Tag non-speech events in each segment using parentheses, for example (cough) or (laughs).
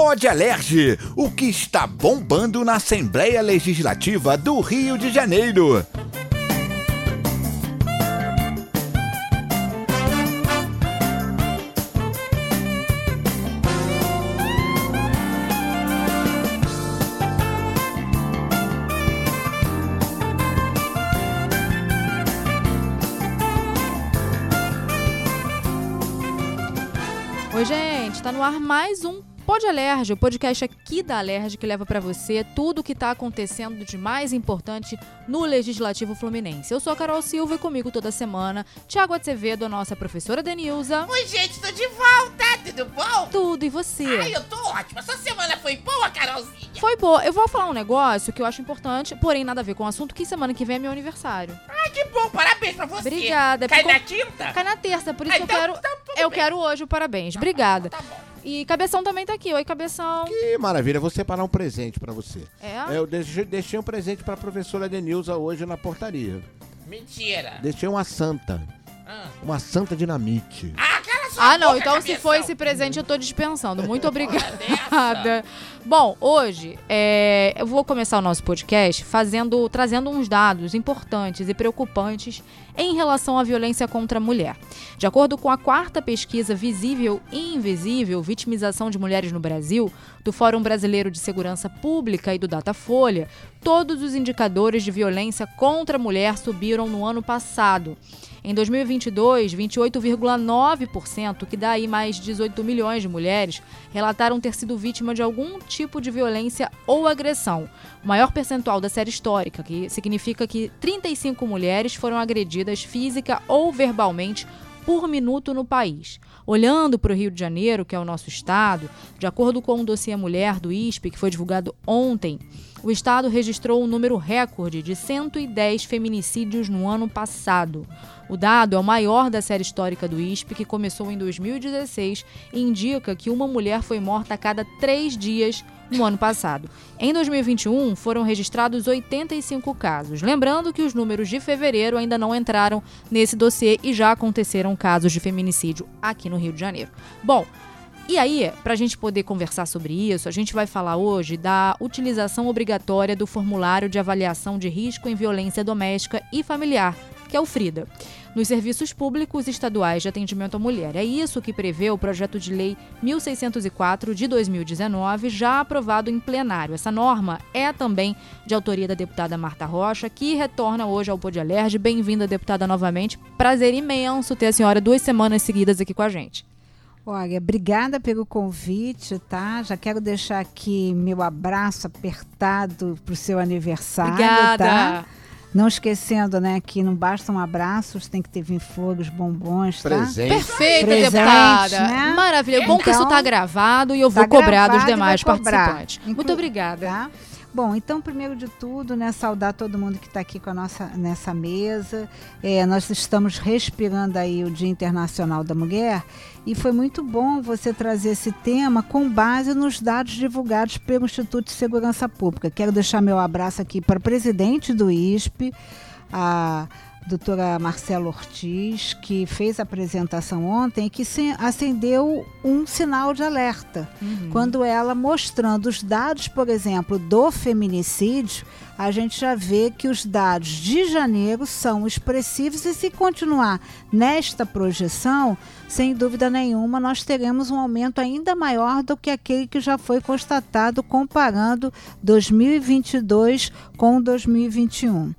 Pode Alerge, o que está bombando na Assembleia Legislativa do Rio de Janeiro. Oi, gente, tá no ar mais um Pode Alerge, o podcast aqui da Alerge que leva para você tudo o que tá acontecendo de mais importante no Legislativo Fluminense. Eu sou a Carol Silva e comigo toda semana, Tiago Acevedo, a nossa professora Denilza. Oi, gente, tô de volta, tudo bom? Tudo, e você? Ai, eu tô ótima. Sua semana foi boa, Carolzinha? Foi boa. Eu vou falar um negócio que eu acho importante, porém nada a ver com o assunto, que semana que vem é meu aniversário. Ai, que bom, parabéns pra você. Obrigada. Cai Ficou- na tinta? Cai na terça, por isso Ah, eu então- quero. então eu bem. quero hoje o parabéns. Obrigada. Tá bom. E Cabeção também tá aqui. Oi, Cabeção. Que maravilha, vou separar um presente pra você. É? Eu deixei, deixei um presente pra professora Denilza hoje na portaria. Mentira. Deixei uma santa. Ah, Uma santa dinamite. ah cala sua Ah, não. boca, Então, se cabeção. for esse presente, eu tô dispensando. Muito obrigada. Bom, hoje é, eu vou começar o nosso podcast fazendo, trazendo uns dados importantes e preocupantes em relação à violência contra a mulher. De acordo com a quarta pesquisa Visível e Invisível, Vitimização de Mulheres no Brasil, do Fórum Brasileiro de Segurança Pública e do Datafolha, todos os indicadores de violência contra a mulher subiram no ano passado. Em 2022, 28,9%, que dá aí mais de 18 milhões de mulheres, relataram ter sido vítima de algum tipo de violência ou agressão. O maior percentual da série histórica, que significa que 35 mulheres foram agredidas física ou verbalmente por minuto no país. Olhando para o Rio de Janeiro, que é o nosso estado, de acordo com o dossiê Mulher do ISP, que foi divulgado ontem, o estado registrou um número recorde de 110 feminicídios no ano passado. O dado é o maior da série histórica do ISP, que começou em 2016 e indica que uma mulher foi morta a cada três dias no ano passado. Em 2021, foram registrados 85 casos. Lembrando que os números de fevereiro ainda não entraram nesse dossiê e já aconteceram casos de feminicídio aqui no Rio de Janeiro. Bom, e aí, para a gente poder conversar sobre isso, a gente vai falar hoje da utilização obrigatória do formulário de avaliação de risco em violência doméstica e familiar, que é o FRIDA, nos serviços públicos estaduais de atendimento à mulher. É isso que prevê o projeto de lei 1604 de 2019, já aprovado em plenário. Essa norma é também de autoria da deputada Marta Rocha, que retorna hoje ao Pode Alerge. Bem-vinda, deputada, novamente. Prazer imenso ter a senhora duas semanas seguidas aqui com a gente. Olha, obrigada pelo convite, tá? Já quero deixar aqui meu abraço apertado pro seu aniversário, Obrigada. tá? Não esquecendo, né, que não basta um abraço, tem que ter vir flores, bombons, tá? Presente. Perfeita, Presente, deputada. né? Maravilha. Bom que isso Então, está gravado e eu tá vou cobrar dos demais participantes. Muito obrigada. Tá? Bom, então, primeiro de tudo, né, saudar todo mundo que está aqui com a nossa, nessa mesa. É, nós estamos respirando aí o Dia Internacional da Mulher e foi muito bom você trazer esse tema com base nos dados divulgados pelo Instituto de Segurança Pública. Quero deixar meu abraço aqui para o presidente do ISP, a doutora Marcela Ortiz, que fez a apresentação ontem que acendeu um sinal de alerta Uhum. quando ela mostrando os dados, por exemplo, do feminicídio, a gente já vê que os dados de janeiro são expressivos e se continuar nesta projeção, sem dúvida nenhuma, nós teremos um aumento ainda maior do que aquele que já foi constatado comparando 2022 com 2021. Uhum.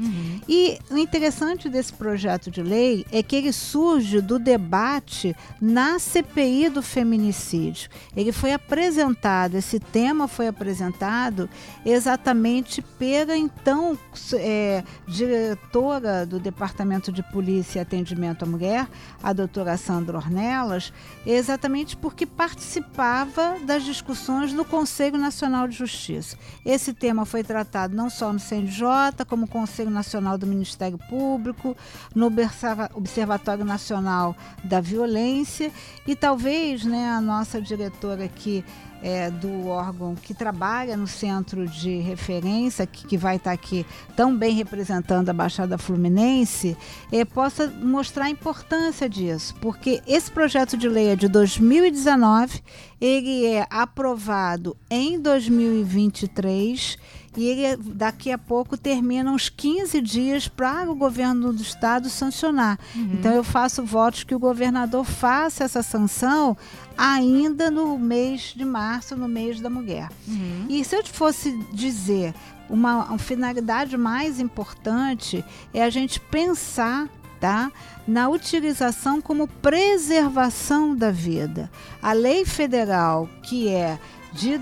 E o interessante desse projeto de lei é que ele surge do debate na CPI do feminicídio. Ele foi apresentado, esse tema foi apresentado exatamente pela então é, diretora do Departamento de Polícia e Atendimento à Mulher, a doutora Sandra Ornelas, exatamente porque participava das discussões no Conselho Nacional de Justiça. Esse tema foi tratado não só no CNJ, como no Conselho Nacional do Ministério Público, no Observa- Observatório Nacional da Violência e talvez né, a nossa diretora aqui é, do órgão que trabalha no centro de referência, que, que vai estar aqui tão bem representando a Baixada Fluminense, é, possa mostrar a importância disso, porque esse projeto de lei é de 2019, ele é aprovado em 2023 e ele daqui a pouco termina uns 15 dias para o governo do estado sancionar. Então eu faço votos que o governador faça essa sanção ainda no mês de março, no mês da mulher. Uhum. E se eu te fosse dizer uma, uma finalidade mais importante é a gente pensar tá, na utilização como preservação da vida. A lei federal que é de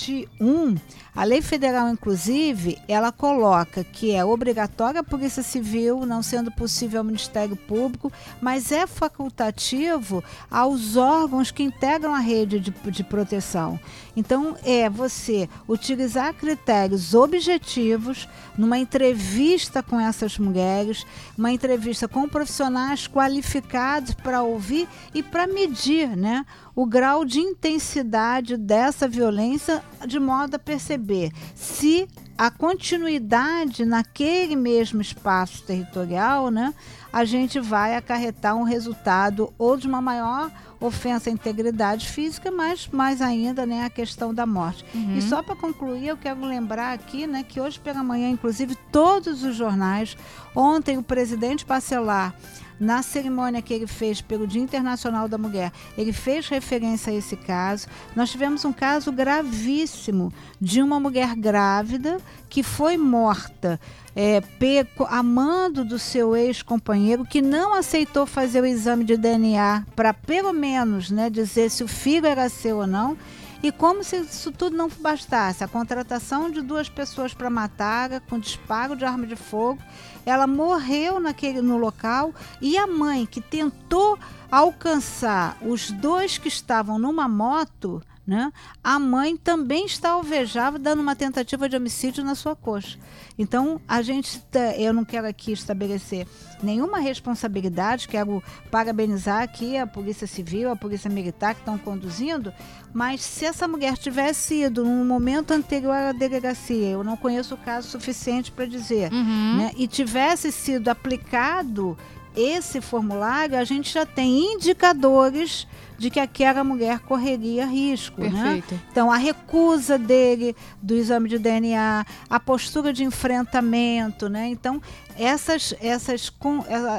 2021, a lei federal, inclusive, ela coloca que é obrigatória a Polícia Civil, não sendo possível ao Ministério Público, mas é facultativo aos órgãos que integram a rede de, de proteção. Então, é você utilizar critérios objetivos numa entrevista com essas mulheres, uma entrevista com profissionais qualificados para ouvir e para medir, né? o grau de intensidade dessa violência de modo a perceber se a continuidade naquele mesmo espaço territorial, né, a gente vai acarretar um resultado ou de uma maior ofensa à integridade física, mas mais ainda, né, a questão da morte. E só para concluir, eu quero lembrar aqui, né, que hoje pela manhã, inclusive todos os jornais, ontem o presidente Bacelar na cerimônia que ele fez pelo Dia Internacional da Mulher, ele fez referência a esse caso. Nós tivemos um caso gravíssimo de uma mulher grávida que foi morta é, pe- amando do seu ex-companheiro que não aceitou fazer o exame de DNA para pelo menos né, dizer se o filho era seu ou não. E como se isso tudo não bastasse, a contratação de duas pessoas para matar, com disparo de arma de fogo, ela morreu naquele, no local. E a mãe que tentou alcançar os dois que estavam numa moto, né? A mãe também está alvejada, dando uma tentativa de homicídio na sua coxa. Então, a gente, tá- eu não quero aqui estabelecer nenhuma responsabilidade, quero parabenizar aqui a Polícia Civil, a Polícia Militar que estão conduzindo, mas se essa mulher tivesse ido num momento anterior à delegacia, eu não conheço o caso suficiente para dizer, Uhum. né, e tivesse sido aplicado esse formulário, a gente já tem indicadores de que aquela mulher correria risco, né? Perfeito. Então, a recusa dele do exame de DNA, a postura de enfrentamento, né? Então, essas, essas,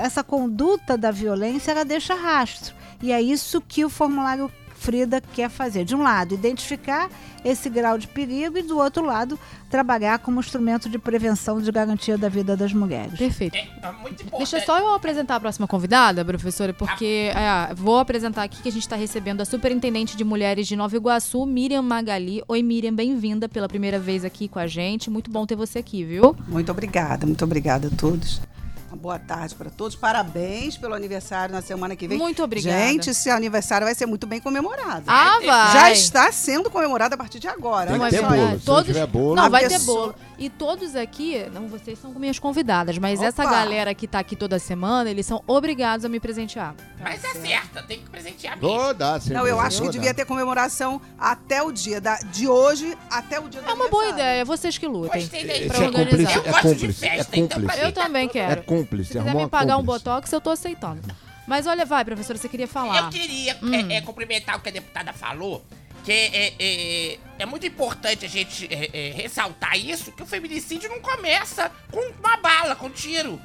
essa conduta da violência, ela deixa rastro. E é isso que o formulário Frida quer fazer. De um lado, identificar esse grau de perigo e do outro lado, trabalhar como instrumento de prevenção de garantia da vida das mulheres. Perfeito. É, é. Deixa só eu apresentar a próxima convidada, professora, porque é, vou apresentar aqui que a gente está recebendo a superintendente de mulheres de Nova Iguaçu, Miriam Magali. Oi, Miriam, bem-vinda pela primeira vez aqui com a gente. Muito bom ter você aqui, viu? Muito obrigada, muito obrigada a todos. Uma boa tarde para todos. Parabéns pelo aniversário na semana que vem. Muito obrigada. Gente, esse aniversário vai ser muito bem comemorado. Ah, vai! Já está sendo comemorado a partir de agora. Tem Não, que é ter bolo. Se Todos- não tiver bolo, Não, vai ter bolo. E todos aqui, não, vocês são minhas convidadas, mas Opa! essa galera que tá aqui toda semana, eles são obrigados a me presentear. Mas é certo, tem que presentear mesmo. Vou dar, sim. Não, eu acho que vou devia dar. ter comemoração até o dia da, de hoje, até o dia do É uma boa ideia, vocês que lutem. Gostei daí. pra Esse é organizar. cúmplice, Eu é gosto de cúmplice, é festa, então pra cúmplice. Eu também É quero. cúmplice, Se quiser arrumou me pagar um cúmplice. botox, eu tô aceitando. Mas olha, vai, professora, você queria falar. Eu queria Hum. é, é, cumprimentar o que a deputada falou, que é, é, é muito importante a gente é, é, ressaltar isso, que o feminicídio não começa com uma bala, com tiro.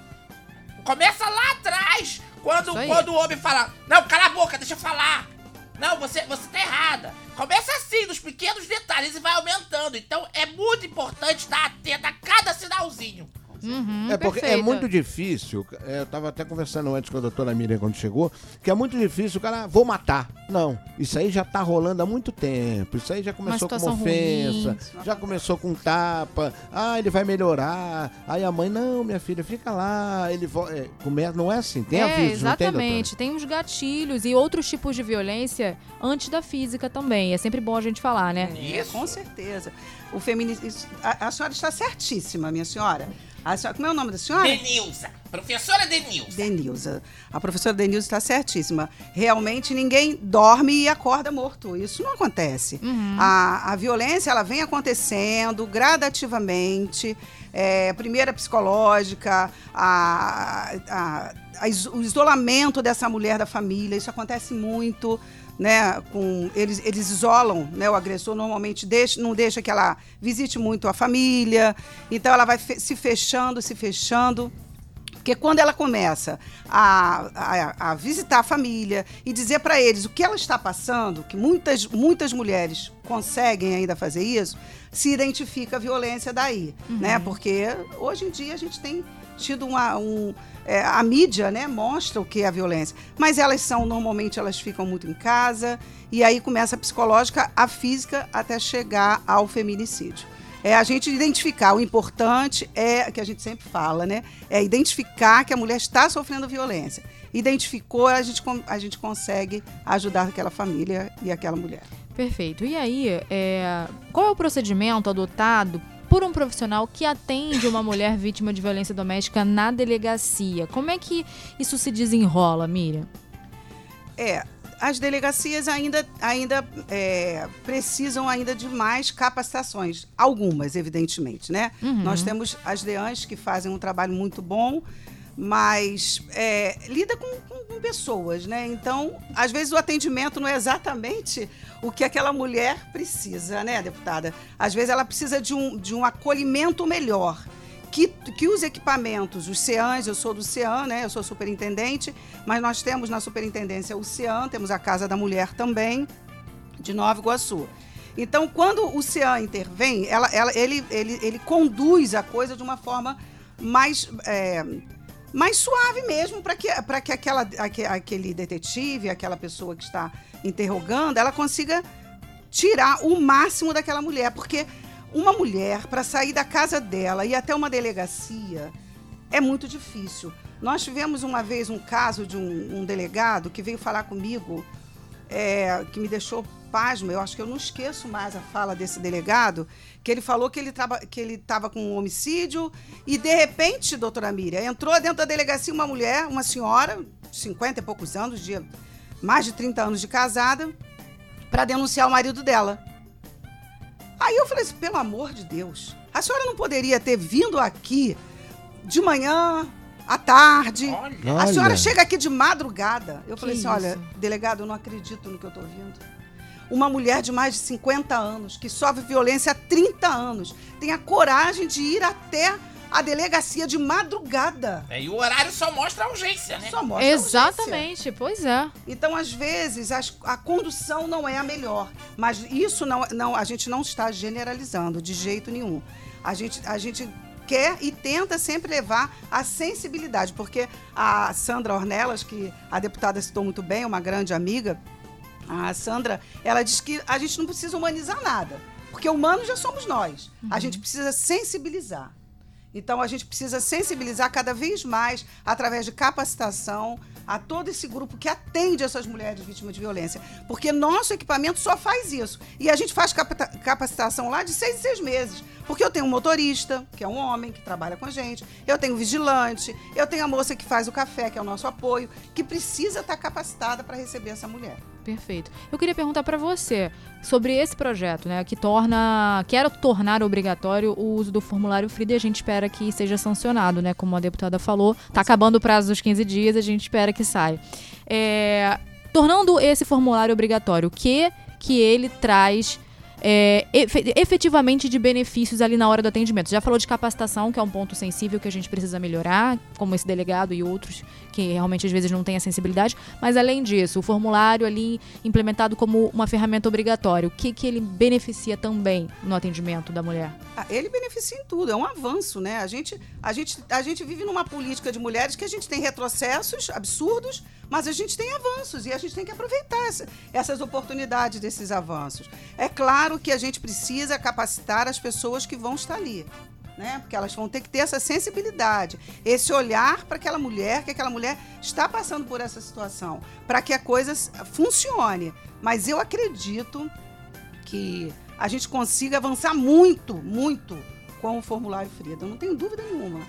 Começa lá atrás, quando, quando o homem fala, não, cala a boca, deixa eu falar. Não, você, você tá errada. Começa assim, nos pequenos detalhes e vai aumentando. Então é muito importante estar atento a cada sinalzinho. Uhum, É porque é perfeito. muito difícil. é, Eu tava até conversando antes com a doutora Miriam quando chegou, que é muito difícil o cara, "Ah, vou matar. Não, isso aí já tá rolando há muito tempo. Isso aí já começou com ofensa, ruim. já começou com tapa. Ah, ele vai melhorar. Aí a mãe, não, minha filha, fica lá. Ele vo- é, começa, não é assim, tem é, aviso, não tem, exatamente. Tem uns gatilhos e outros tipos de violência antes da física também. É sempre bom a gente falar, né? É, Isso. Com certeza. O feminismo. A, a senhora está certíssima, minha senhora. A senhora- como é o nome da senhora? Denilza. Professora Denilson. Denilza. A professora Denilza está certíssima. Realmente ninguém dorme e acorda morto. Isso não acontece. A, a violência ela vem acontecendo gradativamente. É, primeiro a psicológica, a, a- a o isolamento dessa mulher da família. Isso acontece muito. Né, com eles, eles isolam, né, o agressor normalmente deixa, não deixa que ela visite muito a família, então ela vai fe- se fechando, se fechando. Porque quando ela começa a, a, a visitar a família e dizer para eles o que ela está passando, que muitas, muitas mulheres conseguem ainda fazer isso, se identifica a violência daí, né? Porque hoje em dia a gente tem tido uma, um, é, a mídia, né, mostra o que é a violência, mas elas são normalmente elas ficam muito em casa e aí começa a psicológica, a física até chegar ao feminicídio. É a gente identificar. O importante é, que a gente sempre fala, né? É identificar que a mulher está sofrendo violência. Identificou, a gente, a gente consegue ajudar aquela família e aquela mulher. Perfeito. E aí, é, qual é o procedimento adotado por um profissional que atende uma mulher vítima de violência doméstica na delegacia? Como é que isso se desenrola, Miriam? É, as delegacias ainda, ainda é, precisam ainda de mais capacitações. Algumas, evidentemente, né? Nós temos as DEANs que fazem um trabalho muito bom, mas é, lida com, com- com pessoas, né? Então, às vezes o atendimento não é exatamente o que aquela mulher precisa, né, deputada? Às vezes ela precisa de um, de um acolhimento melhor. Que, que os equipamentos, os CEANs, eu sou do CEAN, né? Eu sou superintendente, mas nós temos na superintendência o CEAN, temos a Casa da Mulher também, de Nova Iguaçu. Então, quando o CEAN intervém, ela, ela- ele, ele, ele conduz a coisa de uma forma mais, é, mais suave mesmo, para que, pra que aquela, aque- aquele detetive, aquela pessoa que está interrogando, ela consiga tirar o máximo daquela mulher. Porque uma mulher, para sair da casa dela e até uma delegacia, é muito difícil. Nós tivemos uma vez um caso de um, um delegado que veio falar comigo, é, que me deixou pasmo. Eu acho que eu não esqueço mais a fala desse delegado, que ele falou que ele traba- que ele estava com um homicídio e, de repente, doutora Miriam, entrou dentro da delegacia uma mulher, uma senhora, 50 e poucos anos, de mais de 30 anos de casada, para denunciar o marido dela. Aí eu falei assim, pelo amor de Deus, a senhora não poderia ter vindo aqui de manhã, à tarde. Olha. A Olha. senhora chega aqui de madrugada. Eu falei Que assim, olha, isso? delegado, eu não acredito no que eu estou ouvindo. Uma mulher de mais de 50 anos, que sofre violência há 30 anos, tem a coragem de ir até a delegacia de madrugada. É, e o horário só mostra a urgência, né? Só mostra a urgência. Exatamente, pois é. Então, às vezes, as- a condução não é a melhor. Mas isso não, não, a gente não está generalizando de jeito nenhum. A gente, a gente quer e tenta sempre levar a sensibilidade, porque a Sandra Ornelas, que a deputada citou muito bem, uma grande amiga, a Sandra, ela diz que a gente não precisa humanizar nada, porque humanos já somos nós. A gente precisa sensibilizar. Então a gente precisa sensibilizar cada vez mais através de capacitação a todo esse grupo que atende essas mulheres vítimas de violência. Porque nosso equipamento só faz isso. E a gente faz capacitação lá de seis em seis meses. Porque eu tenho um motorista, que é um homem que trabalha com a gente, eu tenho um vigilante, eu tenho a moça que faz o café, que é o nosso apoio, que precisa estar capacitada para receber essa mulher. Perfeito. Eu queria perguntar para você sobre esse projeto, né, que torna, quer tornar obrigatório o uso do formulário FRIDA e a gente espera que seja sancionado, né, como a deputada falou. Tá acabando o prazo dos 15 dias, a gente espera que saia. É, tornando esse formulário obrigatório, o que que ele traz é, efe- efetivamente de benefícios ali na hora do atendimento. Já falou de capacitação, que é um ponto sensível que a gente precisa melhorar, como esse delegado e outros que realmente às vezes não têm a sensibilidade. Mas além disso, o formulário ali implementado como uma ferramenta obrigatória, o que, que ele beneficia também no atendimento da mulher? Ah, Ele beneficia em tudo, é um avanço, né? A gente, a, gente, a gente vive numa política de mulheres que a gente tem retrocessos absurdos, mas a gente tem avanços e a gente tem que aproveitar essa- essas oportunidades desses avanços. É claro que a gente precisa capacitar as pessoas que vão estar ali. Né? Porque elas vão ter que ter essa sensibilidade, esse olhar para aquela mulher, que aquela mulher está passando por essa situação, para que a coisa funcione. Mas eu acredito que a gente consiga avançar muito, muito com o formulário Frida. Não tenho dúvida nenhuma.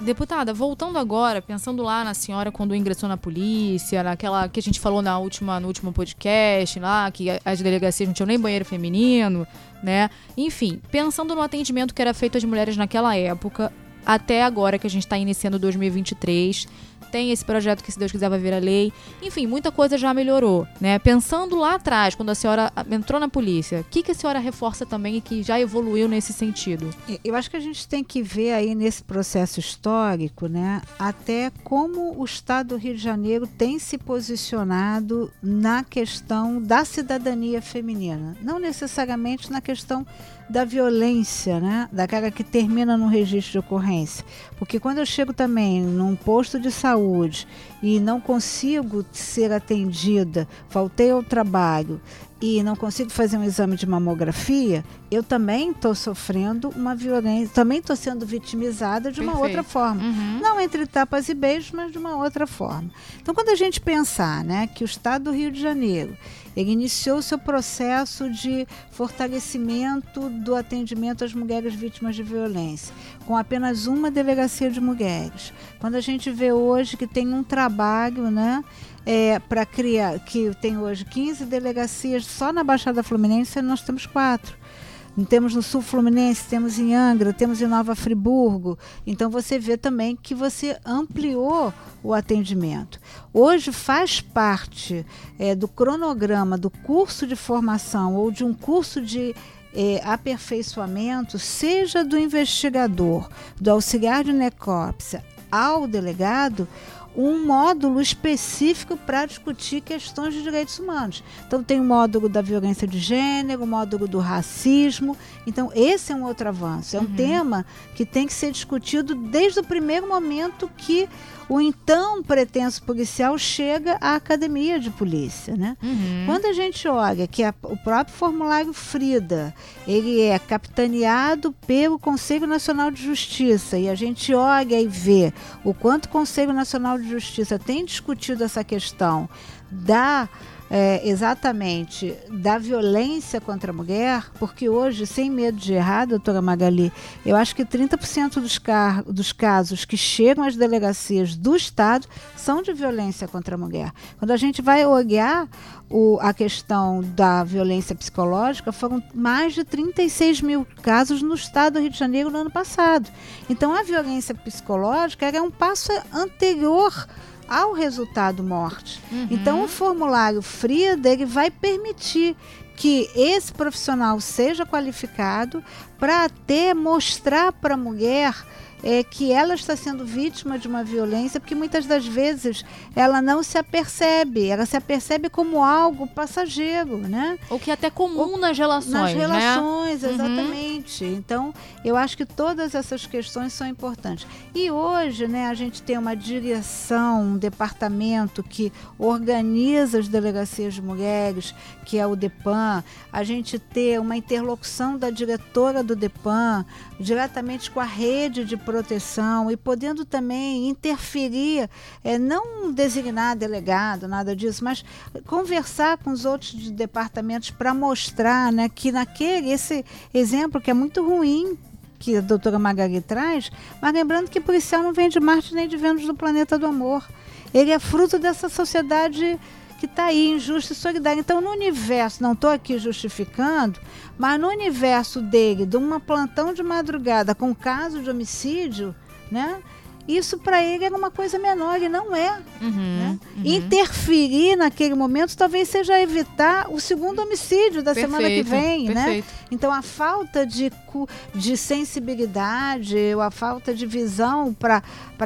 Deputada, voltando agora, pensando lá na senhora quando ingressou na polícia, naquela que a gente falou na última, no último podcast lá, que as delegacias não tinham nem banheiro feminino, né? Enfim, pensando no atendimento que era feito às mulheres naquela época, até agora que a gente está iniciando 2023, tem esse projeto que, se Deus quiser, vai virar lei. Enfim, muita coisa já melhorou, né? Pensando lá atrás, quando a senhora entrou na polícia, o que, que a senhora reforça também e que já evoluiu nesse sentido? Eu acho que a gente tem que ver aí nesse processo histórico, né, até como o Estado do Rio de Janeiro tem se posicionado na questão da cidadania feminina, não necessariamente na questão da violência, né? Daquela que termina no registro de ocorrência. Porque quando eu chego também num posto de saúde e não consigo ser atendida, faltei ao trabalho e não consigo fazer um exame de mamografia, eu também estou sofrendo uma violência, também estou sendo vitimizada de uma Perfeito. outra forma. Uhum. Não entre tapas e beijos, mas de uma outra forma. Então, quando a gente pensar né, que o Estado do Rio de Janeiro ele iniciou seu processo de fortalecimento do atendimento às mulheres vítimas de violência, com apenas uma delegacia de mulheres. Quando a gente vê hoje que tem um trabalho, né? É, para criar, que tem hoje 15 delegacias só na Baixada Fluminense, nós temos quatro. Temos no Sul Fluminense, temos em Angra, temos em Nova Friburgo. Então você vê também que você ampliou o atendimento. Hoje faz parte é, do cronograma do curso de formação ou de um curso de é, aperfeiçoamento, seja do investigador, do auxiliar de necrópsia ao delegado, um módulo específico para discutir questões de direitos humanos. Então tem o módulo da violência de gênero, o módulo do racismo. Então esse é um outro avanço. É um tema que tem que ser discutido desde o primeiro momento que o então pretenso policial chega à academia de polícia, né? Quando a gente olha que a- o próprio formulário Frida, ele é capitaneado pelo Conselho Nacional de Justiça e a gente olha e vê o quanto o Conselho Nacional de Justiça tem discutido essa questão da é, exatamente da violência contra a mulher, porque hoje, sem medo de errar, doutora Magali, eu acho que 30% dos, dos casos que chegam às delegacias do Estado são de violência contra a mulher. Quando a gente vai olhar o- a questão da violência psicológica, foram mais de 36 mil casos no Estado do Rio de Janeiro no ano passado. Então, a violência psicológica era um passo anterior ao resultado morte. Então, o formulário FRIDA ele vai permitir que esse profissional seja qualificado para até mostrar para a mulher é, que ela está sendo vítima de uma violência, porque muitas das vezes ela não se apercebe, ela se apercebe como algo passageiro, né? O que é até comum nas relações, Nas né? relações, Uhum. exatamente. Então, eu acho que todas essas questões são importantes. E hoje, né, a gente tem uma direção, um departamento que organiza as delegacias de mulheres, que é o DEPAN, a gente ter uma interlocução da diretora do DEPAN diretamente com a rede de proteção e podendo também interferir, é, não designar delegado, nada disso, mas conversar com os outros de- departamentos para mostrar né, que naquele, esse exemplo que é muito ruim que a doutora Magali traz, mas lembrando que policial não vem de Marte nem de Vênus do planeta do amor. Ele é fruto dessa sociedade que está aí, injusta e solidária. Então, no universo, não estou aqui justificando, mas no universo dele, de uma plantão de madrugada com caso de homicídio, né? Isso para ele era uma coisa menor e não é. Uhum, né? uhum. Interferir naquele momento talvez seja evitar o segundo homicídio da semana que Perfeito, vem, né? perfeito. Então a falta de, de sensibilidade, ou a falta de visão para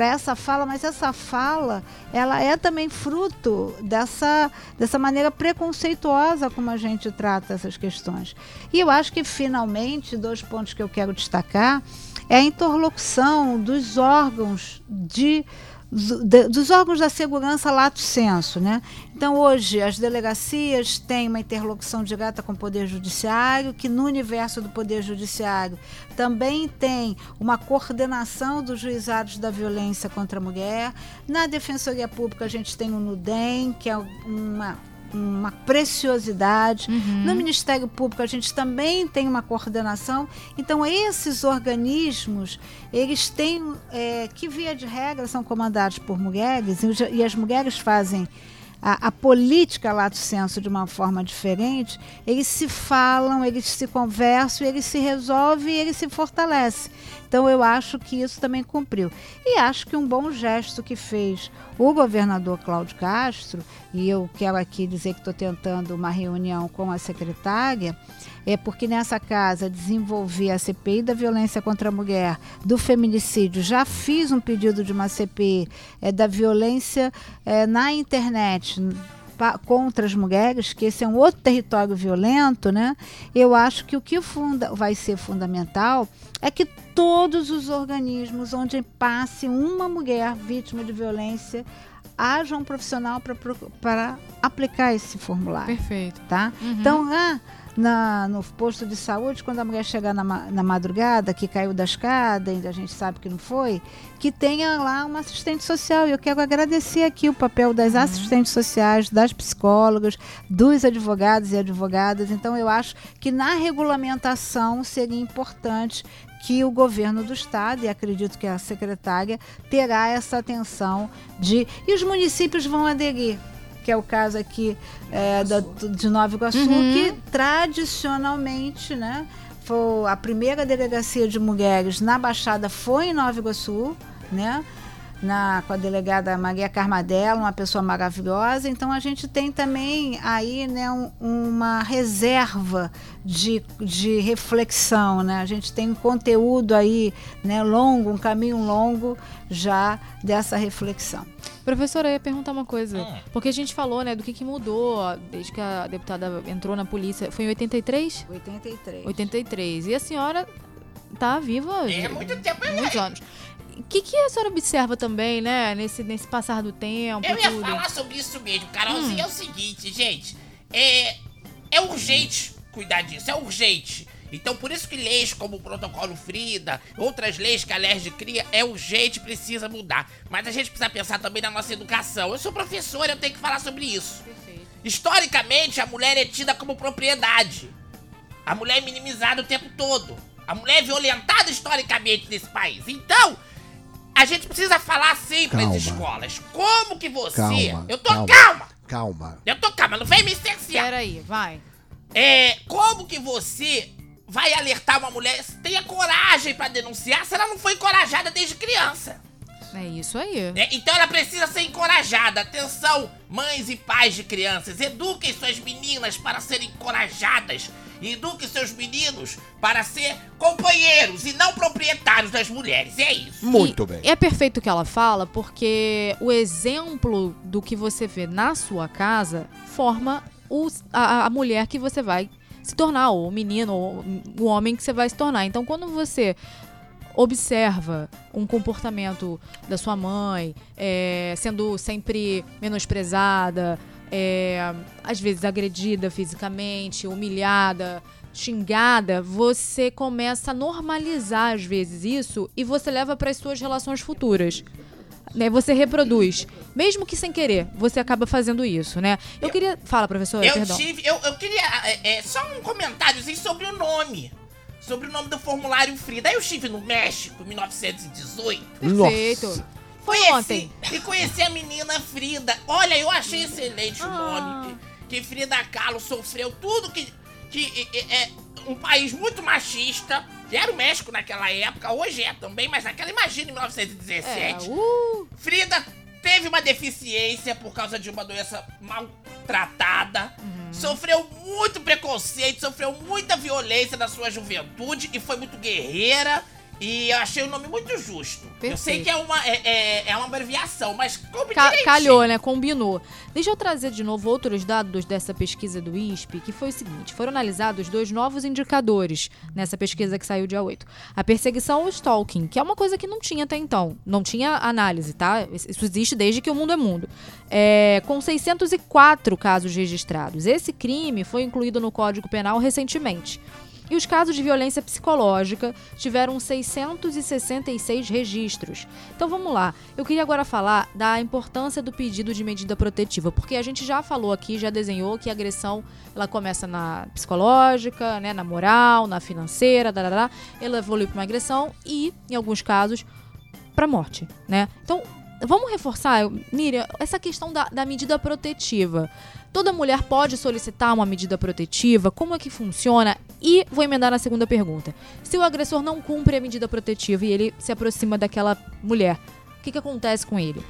essa fala, mas essa fala, ela é também fruto dessa, dessa maneira preconceituosa como a gente trata essas questões. E eu acho que finalmente, dois pontos que eu quero destacar, é a interlocução dos órgãos de do- de- dos órgãos da segurança lato senso, né? Então hoje as delegacias têm uma interlocução direta com o poder judiciário, que no universo do poder judiciário também tem uma coordenação dos juizados da violência contra a mulher. Na defensoria pública a gente tem o NUDEM, que é uma uma preciosidade. Uhum. No Ministério Público a gente também tem uma coordenação. Então esses organismos eles têm é, que via de regra são comandados por mulheres e, e as mulheres fazem a, a política lato senso de uma forma diferente, eles se falam, eles se conversam, eles se resolvem eles se fortalecem. Então eu acho que isso também cumpriu. E acho que um bom gesto que fez o governador Cláudio Castro, e eu quero aqui dizer que estou tentando uma reunião com a secretária, é porque nessa casa desenvolvi a CPI da violência contra a mulher, do feminicídio. Já fiz um pedido de uma CPI é, da violência é, na internet contra as mulheres, que esse é um outro território violento, né? Eu acho que o que funda- vai ser fundamental é que todos os organismos onde passe uma mulher vítima de violência haja um profissional para aplicar esse formulário Perfeito. tá? Uhum. Então, ah, na, no posto de saúde, quando a mulher chegar na, na madrugada, que caiu da escada, ainda a gente sabe que não foi, que tenha lá uma assistente social. E eu quero agradecer aqui o papel das Uhum. assistentes sociais, das psicólogas, dos advogados e advogadas. Então, eu acho que na regulamentação seria importante que o governo do estado, e acredito que a secretária, terá essa atenção de. E os municípios vão aderir, que é o caso aqui é, da- de Nova Iguaçu, Uhum. que tradicionalmente, né? Foi a primeira delegacia de mulheres na Baixada foi em Nova Iguaçu, né? Na, com a delegada Maria Carmadella, uma pessoa maravilhosa. Então a gente tem também aí né, um- uma reserva de, de reflexão. Né? A gente tem um conteúdo aí né, longo, um caminho longo já dessa reflexão. Professora, eu ia perguntar uma coisa. Hum. Porque a gente falou, né, do que, que mudou ó, desde que a deputada entrou na polícia. Foi em 83? 83. 83. E a senhora tá viva É há muito tempo, é. muitos anos. O que, que a senhora observa também, né, nesse, nesse passar do tempo Eu ia tudo? falar sobre isso mesmo, Carolzinha. Hum. É o seguinte, gente. É, é urgente cuidar disso, é urgente. Então, por isso que leis como o Protocolo Frida, outras leis que a LERJ cria, é urgente, precisa mudar. Mas a gente precisa pensar também na nossa educação. Eu sou professora, eu tenho que falar sobre isso. Perfeito. Historicamente, a mulher é tida como propriedade. A mulher é minimizada o tempo todo. A mulher é violentada historicamente nesse país. Então, a gente precisa falar assim para Calma. as escolas. Como que você. Calma, eu tô calma. calma. Calma. Eu tô calma, não vem me cercear. Peraí, vai. É, como que você vai alertar uma mulher? Tenha coragem pra denunciar se ela não foi encorajada desde criança. É isso aí. né? Então ela precisa ser encorajada. Atenção, mães e pais de crianças, eduquem suas meninas para serem encorajadas. E eduquem seus meninos para ser companheiros e não proprietários das mulheres. É isso. Muito E bem. É perfeito o que ela fala, porque o exemplo do que você vê na sua casa forma os- a, a mulher que você vai se tornar, ou o menino, ou o homem que você vai se tornar. Então, quando você observa um comportamento da sua mãe, é, sendo sempre menosprezada, é, às vezes agredida fisicamente, humilhada, xingada, você começa a normalizar às vezes isso e você leva para as suas relações futuras. Né, você reproduz, mesmo que sem querer, você acaba fazendo isso, né? Eu queria, fala professora, Eu perdão. tive. Eu, eu queria. É, é, só um comentáriozinho sobre o nome. Sobre o nome do formulário Frida. Eu estive no México em 1918. Perfeito. Nossa. Foi Conheci- ontem. E conheci a menina Frida. Olha, eu achei excelente o Ah. nome. Que, que Frida Kahlo sofreu tudo que. que é, é um país muito machista. Que era o México naquela época, hoje é também, mas naquela, imagina em É, 1917. uh, Frida teve uma deficiência por causa de uma doença maltratada. Uhum. Sofreu muito preconceito, sofreu muita violência na sua juventude e foi muito guerreira. E eu achei o nome muito justo. Eu sei Perfeito. que é uma, é, é, é uma abreviação, mas como ca- direitinho. calhou, né? Combinou. Deixa eu trazer de novo outros dados dessa pesquisa do ISP, que foi o seguinte: foram analisados dois novos indicadores nessa pesquisa que saiu dia 8. A perseguição ao stalking, que é uma coisa que não tinha até então. Não tinha análise, tá? Isso existe desde que o mundo é mundo. É, com 604 casos registrados. Esse crime foi incluído no Código Penal recentemente. E os casos de violência psicológica tiveram 666 registros. Então vamos lá. Eu queria agora falar da importância do pedido de medida protetiva, porque a gente já falou aqui, já desenhou que a agressão ela começa na psicológica, né, na moral, na financeira, darará, ela evolui para uma agressão e, em alguns casos, para morte, né? Então, vamos reforçar, Miriam, essa questão da, da medida protetiva. Toda mulher pode solicitar uma medida protetiva? Como é que funciona? E vou emendar na segunda pergunta. Se o agressor não cumpre a medida protetiva e ele se aproxima daquela mulher, o que, que acontece com ele?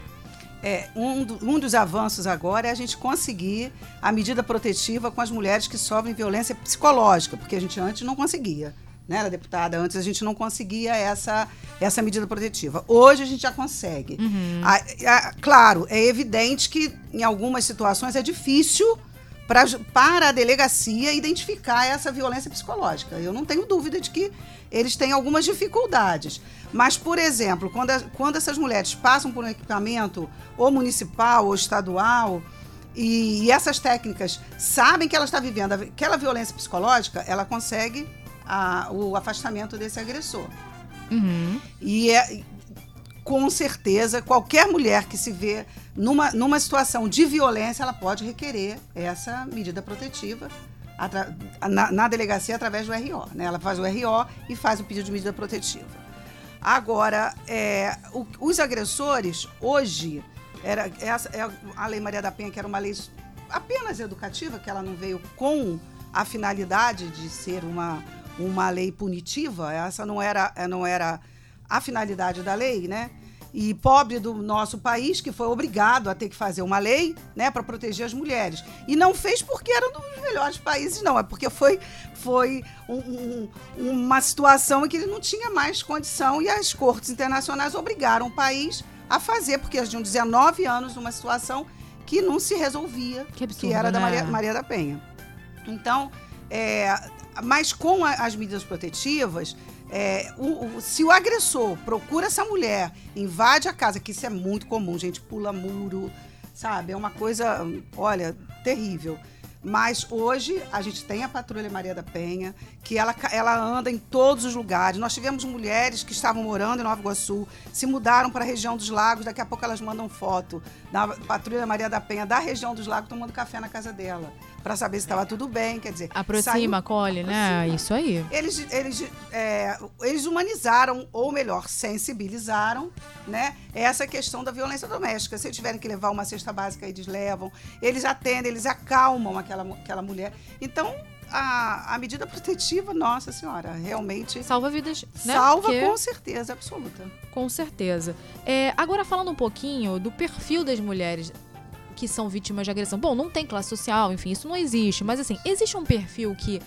É, um, do- um dos avanços agora é a gente conseguir a medida protetiva com as mulheres que sofrem violência psicológica, porque a gente antes não conseguia. Né, ela é deputada, antes a gente não conseguia essa, essa medida protetiva. Hoje a gente já consegue. A- a- claro, é evidente que em algumas situações é difícil pra, para a delegacia identificar essa violência psicológica. Eu não tenho dúvida de que eles têm algumas dificuldades. Mas, por exemplo, quando, a- quando essas mulheres passam por um equipamento ou municipal ou estadual, e, e essas técnicas sabem que ela está vivendo aquela violência psicológica, ela consegue a- o afastamento desse agressor. E é, com certeza, qualquer mulher que se vê numa, numa situação de violência, ela pode requerer essa medida protetiva na, na delegacia através do RO. Né? Ela faz o RO e faz o pedido de medida protetiva. Agora, é, o- os agressores, hoje, era, essa, é a Lei Maria da Penha, que era uma lei apenas educativa, que ela não veio com a finalidade de ser uma, uma lei punitiva, essa não era, não era a finalidade da lei, né? E pobre do nosso país, que foi obrigado a ter que fazer uma lei, né, para proteger as mulheres. E não fez porque era um dos melhores países, não. É porque foi, foi um- um- uma situação em que ele não tinha mais condição e as cortes internacionais obrigaram o país a fazer, porque eles tinham 19 anos numa situação que não se resolvia, Que absurdo, era da né? Maria, Maria da Penha. Então, é, mas com a- as medidas protetivas, é, o- o- se o agressor procura essa mulher, invade a casa, que isso é muito comum, gente pula muro, sabe? É uma coisa, olha, terrível. Mas hoje a gente tem a Patrulha Maria da Penha, que ela, ela anda em todos os lugares. Nós tivemos mulheres que estavam morando em Nova Iguaçu, se mudaram para a região dos lagos, daqui a pouco elas mandam foto da Patrulha Maria da Penha da região dos lagos tomando café na casa dela, para saber se estava tudo bem. Quer dizer, Aproxima, saiu- acolhe, né? Isso aí. eles, eles, é, eles humanizaram, ou melhor, sensibilizaram, né, essa questão da violência doméstica. Se tiverem que levar uma cesta básica, eles levam. Eles atendem, eles acalmam aquela, aquela mulher. Então, a, a medida protetiva, nossa senhora, realmente Salva vidas, né? salva Porque- com certeza absoluta. Com certeza. É, agora, falando um pouquinho do perfil das mulheres que são vítimas de agressão. Bom, não tem classe social, enfim, isso não existe. Mas, assim, existe um perfil que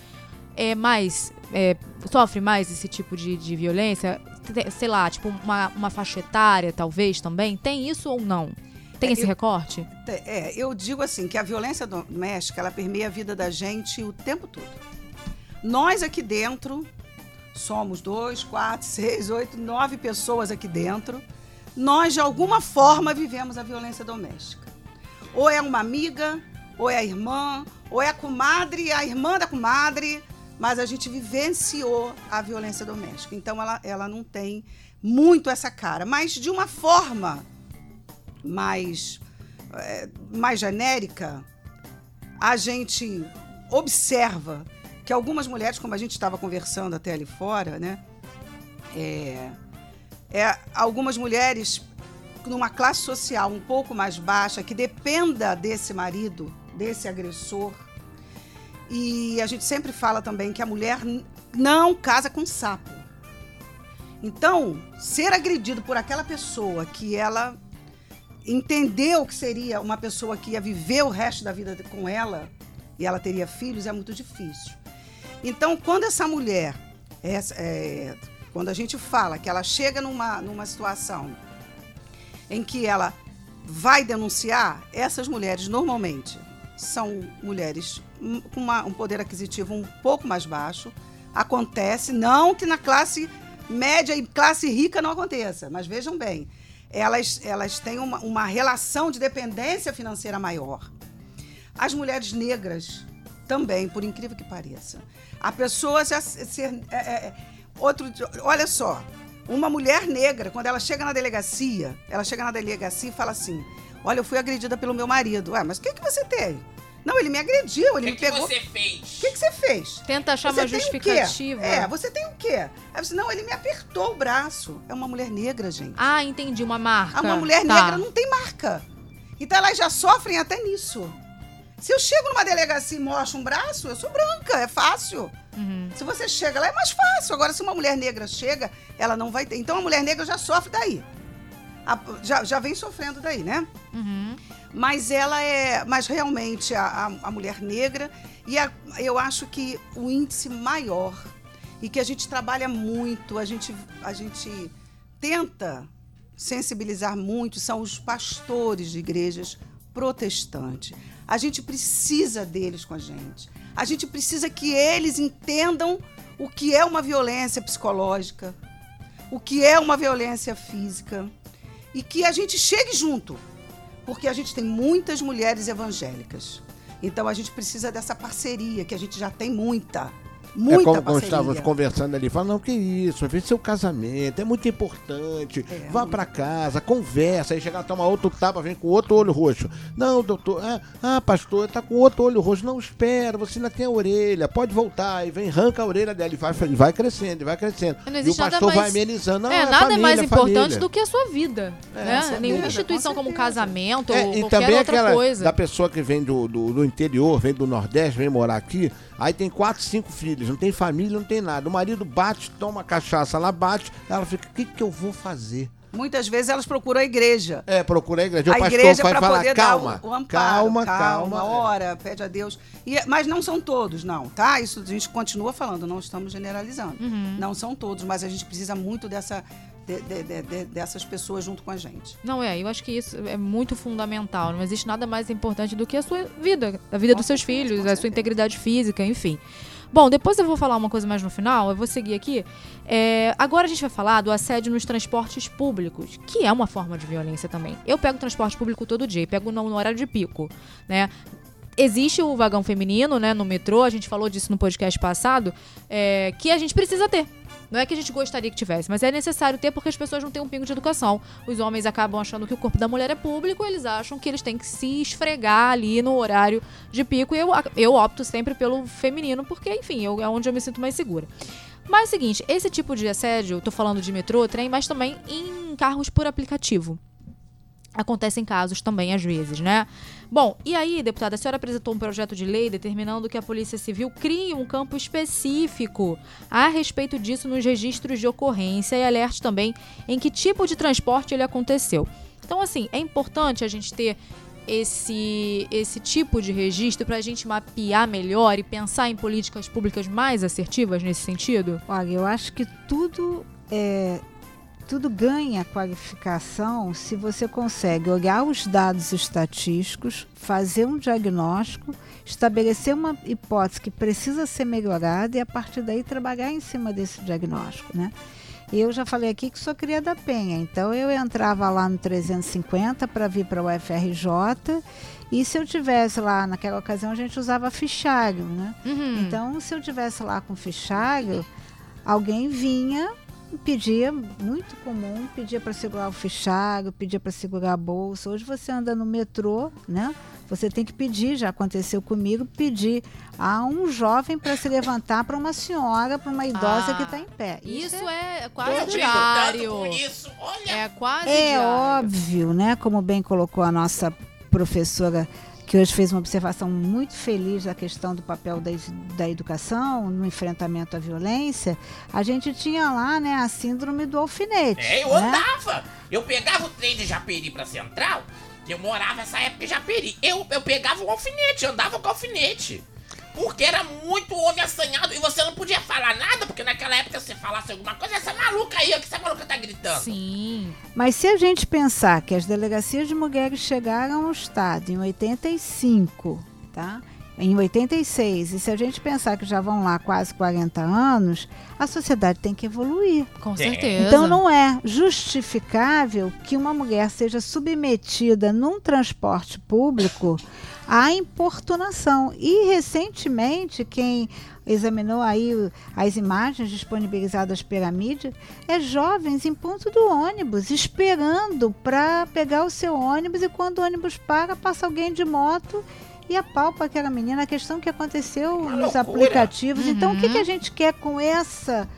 é mais. é, sofre mais esse tipo de, de violência? Sei lá, tipo, uma, uma faixa etária, talvez, também? Tem isso ou não? Tem É, esse eu- recorte? É, eu digo assim, que a violência doméstica, ela permeia a vida da gente o tempo todo. Nós aqui dentro, somos dois, quatro, (laughs) seis, oito, nove pessoas aqui dentro, nós de alguma forma vivemos a violência doméstica. Ou é uma amiga, ou é a irmã, ou é a comadre, a irmã da comadre, mas a gente vivenciou a violência doméstica. Então ela, ela não tem muito essa cara, mas de uma forma mais é, mais genérica, a gente observa que algumas mulheres, como a gente estava conversando até ali fora, né? É, é, algumas mulheres numa classe social um pouco mais baixa, que dependa desse marido, desse agressor. E a gente sempre fala também que a mulher não casa com sapo. Então, ser agredido por aquela pessoa que ela entendeu que seria uma pessoa que ia viver o resto da vida com ela e ela teria filhos é muito difícil. Então, quando essa mulher, essa- é, quando a gente fala que ela chega numa, numa situação em que ela vai denunciar, essas mulheres normalmente são mulheres hum, com uma- um poder aquisitivo um pouco mais baixo. Acontece, não que na classe média e classe rica não aconteça, mas vejam bem, elas, elas têm uma, uma relação de dependência financeira maior. As mulheres negras também, por incrível que pareça. A pessoa já se- ser. é, é, outro, di- olha só, uma mulher negra, quando ela chega na delegacia, ela chega na delegacia e fala assim: Olha, eu fui agredida pelo meu marido. Ué, mas o que, que você tem? Não, ele me agrediu, O ele que, me que pegou. você fez? O que, que você fez? Tenta achar Você uma o justificativa. É, você tem o quê? Aí você, não, ele me apertou o braço. É uma mulher negra, gente. Ah, entendi, uma marca. Ah, Uma mulher Tá. negra não tem marca. Então elas já sofrem até nisso. Se eu chego numa delegacia e mostro um braço, eu sou branca, é fácil. Uhum. Se você chega lá, é mais fácil. Agora, se uma mulher negra chega, ela não vai ter. Então a mulher negra já sofre daí. A- já, já vem sofrendo daí, né? Uhum. Mas ela é. Mas realmente a, a, a mulher negra. E a- eu acho que o índice maior e que a gente trabalha muito, a gente, a gente tenta sensibilizar muito são os pastores de igrejas protestantes. A gente precisa deles com a gente. A gente precisa que eles entendam o que é uma violência psicológica, o que é uma violência física e que a gente chegue junto porque a gente tem muitas mulheres evangélicas. Então a gente precisa dessa parceria, que a gente já tem muita. Muita é como parceria. estávamos conversando ali, falando, não, que isso, vê seu casamento, é muito importante. É, Vá pra casa, conversa, aí chega lá, toma outro tapa, vem com outro olho roxo. Não, doutor, ah, ah, pastor, tá com outro olho roxo. Não, espera, você ainda tem a orelha, pode voltar. Aí vem, arranca a orelha dela e vai, e vai crescendo, e vai crescendo. Não e o pastor vai mais- amenizando. Não, é, é nada família, é mais importante família. do que a sua vida. É, né? família, Nenhuma instituição como um casamento É, ou e qualquer também outra aquela coisa. da pessoa que vem do, do, do interior, vem do Nordeste, vem morar aqui, aí tem quatro, cinco filhos, não tem família, não tem nada. O marido bate, toma cachaça, ela bate, ela fica, o que, que eu vou fazer? Muitas vezes elas procuram a igreja. É, procura a igreja. O a pastor igreja vai para falar, poder calma, dar o, o amparo. calma, calma, calma. é. ora, pede a Deus. E, mas não são todos, não, tá? Isso a gente continua falando, não estamos generalizando. Uhum. Não são todos, mas a gente precisa muito dessa, de- de- de- de- dessas pessoas junto com a gente. Não é, eu acho que isso é muito fundamental. Não existe nada mais importante do que a sua vida, a vida Com dos seus certeza, filhos, com a sua certeza. integridade física, enfim. Bom, depois eu vou falar uma coisa mais no final, eu vou seguir aqui. É, agora a gente vai falar do assédio nos transportes públicos, que é uma forma de violência também. Eu pego transporte público todo dia, e pego no, no horário de pico, né? Existe o vagão feminino, né, no metrô, a gente falou disso no podcast passado, é, que a gente precisa ter. Não é que a gente gostaria que tivesse, mas é necessário ter porque as pessoas não têm um pingo de educação. Os homens acabam achando que o corpo da mulher é público, eles acham que eles têm que se esfregar ali no horário de pico. E eu, eu opto sempre pelo feminino, porque, enfim, eu, é onde eu me sinto mais segura. Mas é o seguinte, esse tipo de assédio, tô falando de metrô, trem, mas também em carros por aplicativo. Acontecem casos também, às vezes, né? Bom, e aí, deputada, a senhora apresentou um projeto de lei determinando que a Polícia Civil crie um campo específico a respeito disso nos registros de ocorrência e alerte também em que tipo de transporte ele aconteceu. Então, assim, é importante a gente ter esse, esse tipo de registro para a gente mapear melhor e pensar em políticas públicas mais assertivas nesse sentido? Olha, eu acho que tudo é tudo ganha qualificação se você consegue olhar os dados estatísticos, fazer um diagnóstico, estabelecer uma hipótese que precisa ser melhorada e a partir daí trabalhar em cima desse diagnóstico, né? Eu já falei aqui que sou cria da Penha, então eu entrava lá no 350 para vir para o UFRJ e se eu tivesse lá naquela ocasião a gente usava fichário, né? Uhum. Então, se eu tivesse lá com fichário, alguém vinha pedia, muito comum, pedia para segurar o fichário, pedia para segurar a bolsa. Hoje você anda no metrô, né? Você tem que pedir, já aconteceu comigo, pedir a um jovem para se levantar para uma senhora, para uma idosa Ah, que está em pé. Isso é Eu quase diário. isso. Olha, É quase É diário. óbvio, né? Como bem colocou a nossa professora, que hoje fez uma observação muito feliz da questão do papel da, da educação no enfrentamento à violência, a gente tinha lá, né, a síndrome do alfinete. é, eu né? andava. Eu pegava o trem de Japeri pra Central, que eu morava nessa época em Japeri. Eu, eu pegava um alfinete, eu andava com alfinete. Porque era muito homem assanhado e você não podia falar nada, porque naquela época se você falasse alguma coisa, essa maluca aí, o que essa maluca tá gritando? Sim. Mas se a gente pensar que as delegacias de mulheres chegaram ao Estado em 85, tá? Em 86, e se a gente pensar que já vão lá quase 40 anos, a sociedade tem que evoluir. Com certeza. Então não é justificável que uma mulher seja submetida num transporte público à importunação. E recentemente, quem examinou aí as imagens disponibilizadas pela mídia, é jovens em ponto do ônibus, esperando para pegar o seu ônibus e quando o ônibus para, passa alguém de moto e apalpa aquela menina. A questão que aconteceu Uma nos loucura. aplicativos. Então, o que, Uhum. que a gente quer com essa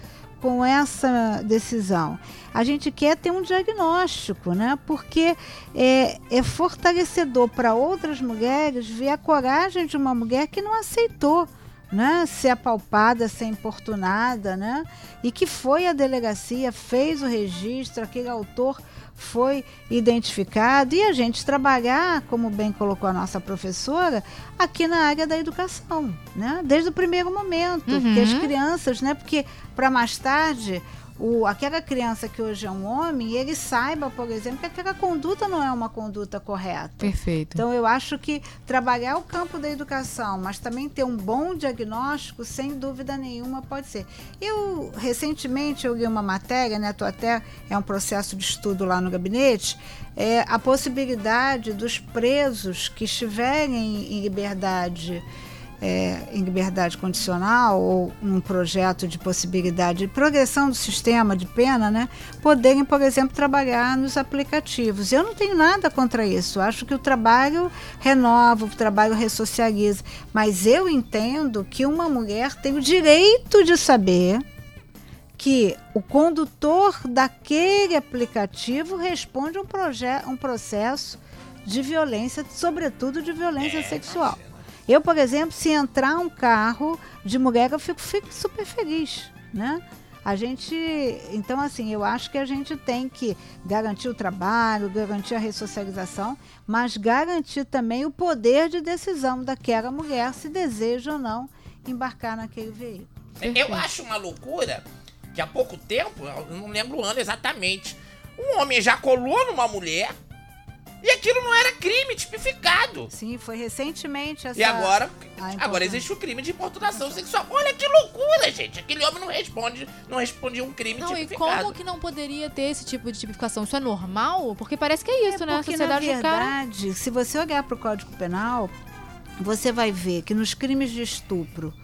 com essa decisão? A gente quer ter um diagnóstico, né? Porque é, é fortalecedor para outras mulheres ver a coragem de uma mulher que não aceitou né, ser apalpada, ser importunada, né, e que foi à delegacia, fez o registro, aquele autor foi identificado e a gente trabalhar, como bem colocou a nossa professora, aqui na área da educação, né, desde o primeiro momento, Uhum. que as crianças, né, porque para mais tarde o, aquela criança que hoje é um homem, ele saiba, por exemplo, que aquela conduta não é uma conduta correta. Perfeito. Então, eu acho que trabalhar o campo da educação, mas também ter um bom diagnóstico, sem dúvida nenhuma, pode ser. Eu, recentemente, eu li uma matéria, né, tô até, é um processo de estudo lá no gabinete, é, a possibilidade dos presos que estiverem em liberdade é, em liberdade condicional ou num projeto de possibilidade de progressão do sistema de pena, né, poderem, por exemplo, trabalhar nos aplicativos. Eu não tenho nada contra isso. Acho que o trabalho renova, o trabalho ressocializa. Mas eu entendo que uma mulher tem o direito de saber que o condutor daquele aplicativo responde a um, um processo de violência, sobretudo de violência sexual. Eu, por exemplo, se entrar um carro de mulher, eu fico, fico super feliz, né? A gente, então assim, eu acho que a gente tem que garantir o trabalho, garantir a ressocialização, mas garantir também o poder de decisão daquela mulher se deseja ou não embarcar naquele veículo. Eu acho uma loucura que há pouco tempo, eu não lembro o ano exatamente, um homem ejaculou numa mulher e aquilo não era crime tipificado. Sim, foi recentemente essa E agora, a agora existe o crime de importunação sexual. Olha que loucura, gente. Aquele homem não responde, não respondia um crime Não, e tipificado. como que não poderia ter esse tipo de tipificação? Isso é normal? Porque parece que é isso, né? A porque, sociedade na do cara. verdade, se você olhar para o Código Penal, você vai ver que nos crimes de estupro,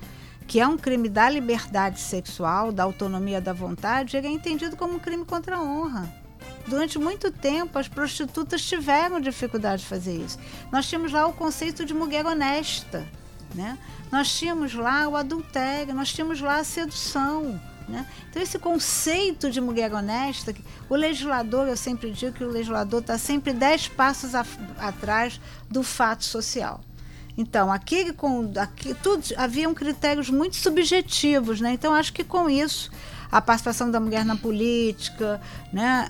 que é um crime da liberdade sexual, da autonomia da vontade, ele é entendido como um crime contra a honra. Durante muito tempo, as prostitutas tiveram dificuldade de fazer isso. Nós tínhamos lá o conceito de mulher honesta, né? Nós tínhamos lá o adultério, nós tínhamos lá a sedução. Né? Então, esse conceito de mulher honesta, o legislador, eu sempre digo que o legislador está sempre dez passos a- atrás do fato social. Então, aquele com aqui, tudo, haviam critérios muito subjetivos, né? Então, acho que com isso, a participação da mulher na política, né?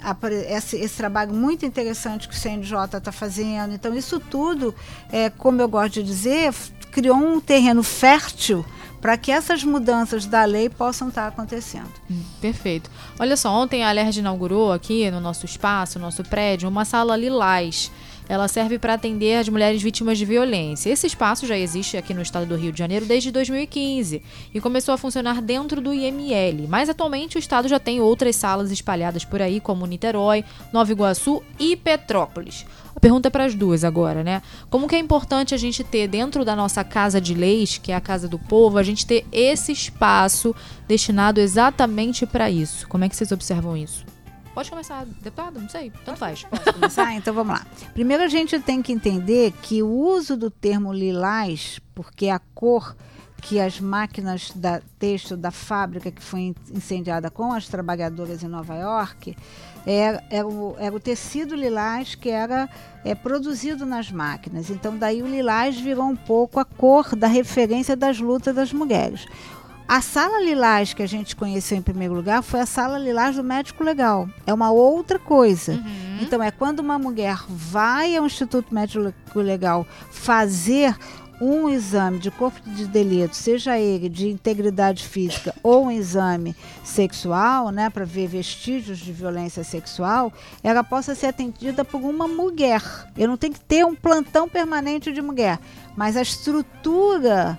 esse, esse trabalho muito interessante que o CNJ está fazendo. Então, isso tudo, é, como eu gosto de dizer, criou um terreno fértil para que essas mudanças da lei possam estar acontecendo. Hum, Perfeito. Olha só, ontem a Alerj inaugurou aqui no nosso espaço, no nosso prédio, uma sala lilás. Ela serve para atender as mulheres vítimas de violência. Esse espaço já existe aqui no estado do Rio de Janeiro desde 2015 e começou a funcionar dentro do IML. Mas atualmente o estado já tem outras salas espalhadas por aí, como Niterói, Nova Iguaçu e Petrópolis. A pergunta é para as duas agora, né? Como que é importante a gente ter dentro da nossa casa de leis, que é a casa do povo, a gente ter esse espaço destinado exatamente para isso? Como é que vocês observam isso? Pode começar, deputado? Não sei, tanto faz. Posso começar? (laughs) Então vamos lá. Primeiro a gente tem que entender que o uso do termo lilás, porque a cor que as máquinas da texto da fábrica que foi in- incendiada com as trabalhadoras em Nova York era, era, o, era o tecido lilás que era é, produzido nas máquinas. Então daí o lilás virou um pouco a cor da referência das lutas das mulheres. A sala lilás que a gente conheceu em primeiro lugar foi a sala lilás do médico legal. É uma outra coisa. Então é quando uma mulher vai ao Instituto Médico Legal fazer um exame de corpo de delito, seja ele de integridade física ou um exame sexual, né, para ver vestígios de violência sexual, ela possa ser atendida por uma mulher. Eu não tenho que ter um plantão permanente de mulher, mas a estrutura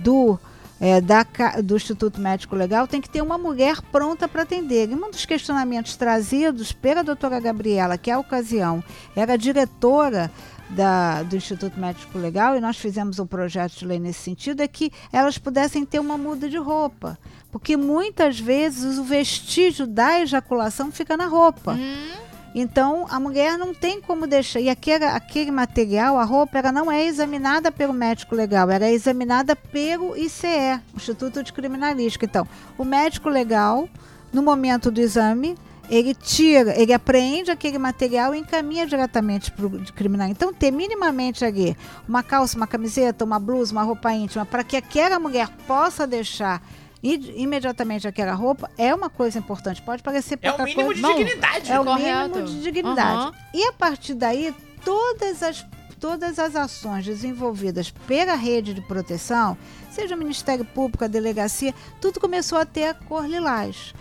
do é, da, do Instituto Médico Legal tem que ter uma mulher pronta para atender. E um dos questionamentos trazidos pela doutora Gabriela, que é a ocasião era diretora da, do Instituto Médico Legal, e nós fizemos um projeto de lei nesse sentido, é que elas pudessem ter uma muda de roupa. Porque muitas vezes o vestígio da ejaculação fica na roupa. Hum. Então, a mulher não tem como deixar. E aquele, aquele material, a roupa, ela não é examinada pelo médico legal, ela é examinada pelo ICE, Instituto de Criminalística. Então, o médico legal, no momento do exame, ele tira, ele apreende aquele material e encaminha diretamente para o criminal. Então, ter minimamente ali uma calça, uma camiseta, uma blusa, uma roupa íntima, para que aquela mulher possa deixar imediatamente aquela roupa é uma coisa importante. Pode parecer pouca É o mínimo coisa. de Não, dignidade. é o correto. mínimo de dignidade. Uhum. E a partir daí, todas as, todas as ações desenvolvidas pela rede de proteção, seja o Ministério Público, a delegacia, tudo começou a ter a cor lilás.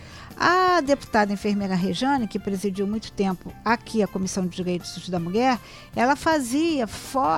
A deputada enfermeira Rejane, que presidiu muito tempo aqui a Comissão de Direitos da Mulher, ela fazia,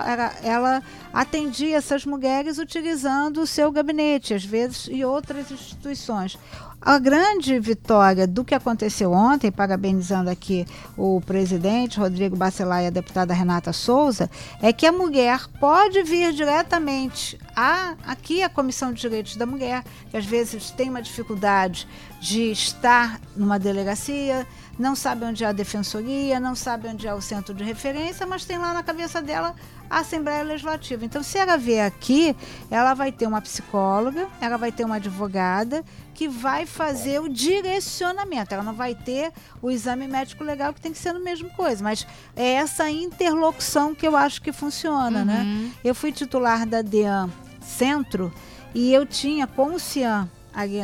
ela, ela atendia essas mulheres utilizando o seu gabinete, às vezes, e outras instituições. A grande vitória do que aconteceu ontem, parabenizando aqui o presidente Rodrigo Bacelar e a deputada Renata Souza, é que a mulher pode vir diretamente a, aqui à Comissão de Direitos da Mulher, que às vezes tem uma dificuldade de estar numa delegacia, não sabe onde é a defensoria, não sabe onde é o centro de referência, mas tem lá na cabeça dela a Assembleia Legislativa. Então, se ela vier aqui, ela vai ter uma psicóloga, ela vai ter uma advogada que vai fazer o direcionamento. Ela não vai ter o exame médico legal, que tem que ser a mesma coisa, mas é essa interlocução que eu acho que funciona, né? Uhum. Eu fui titular da DEAN Centro e eu tinha com o CIAN ali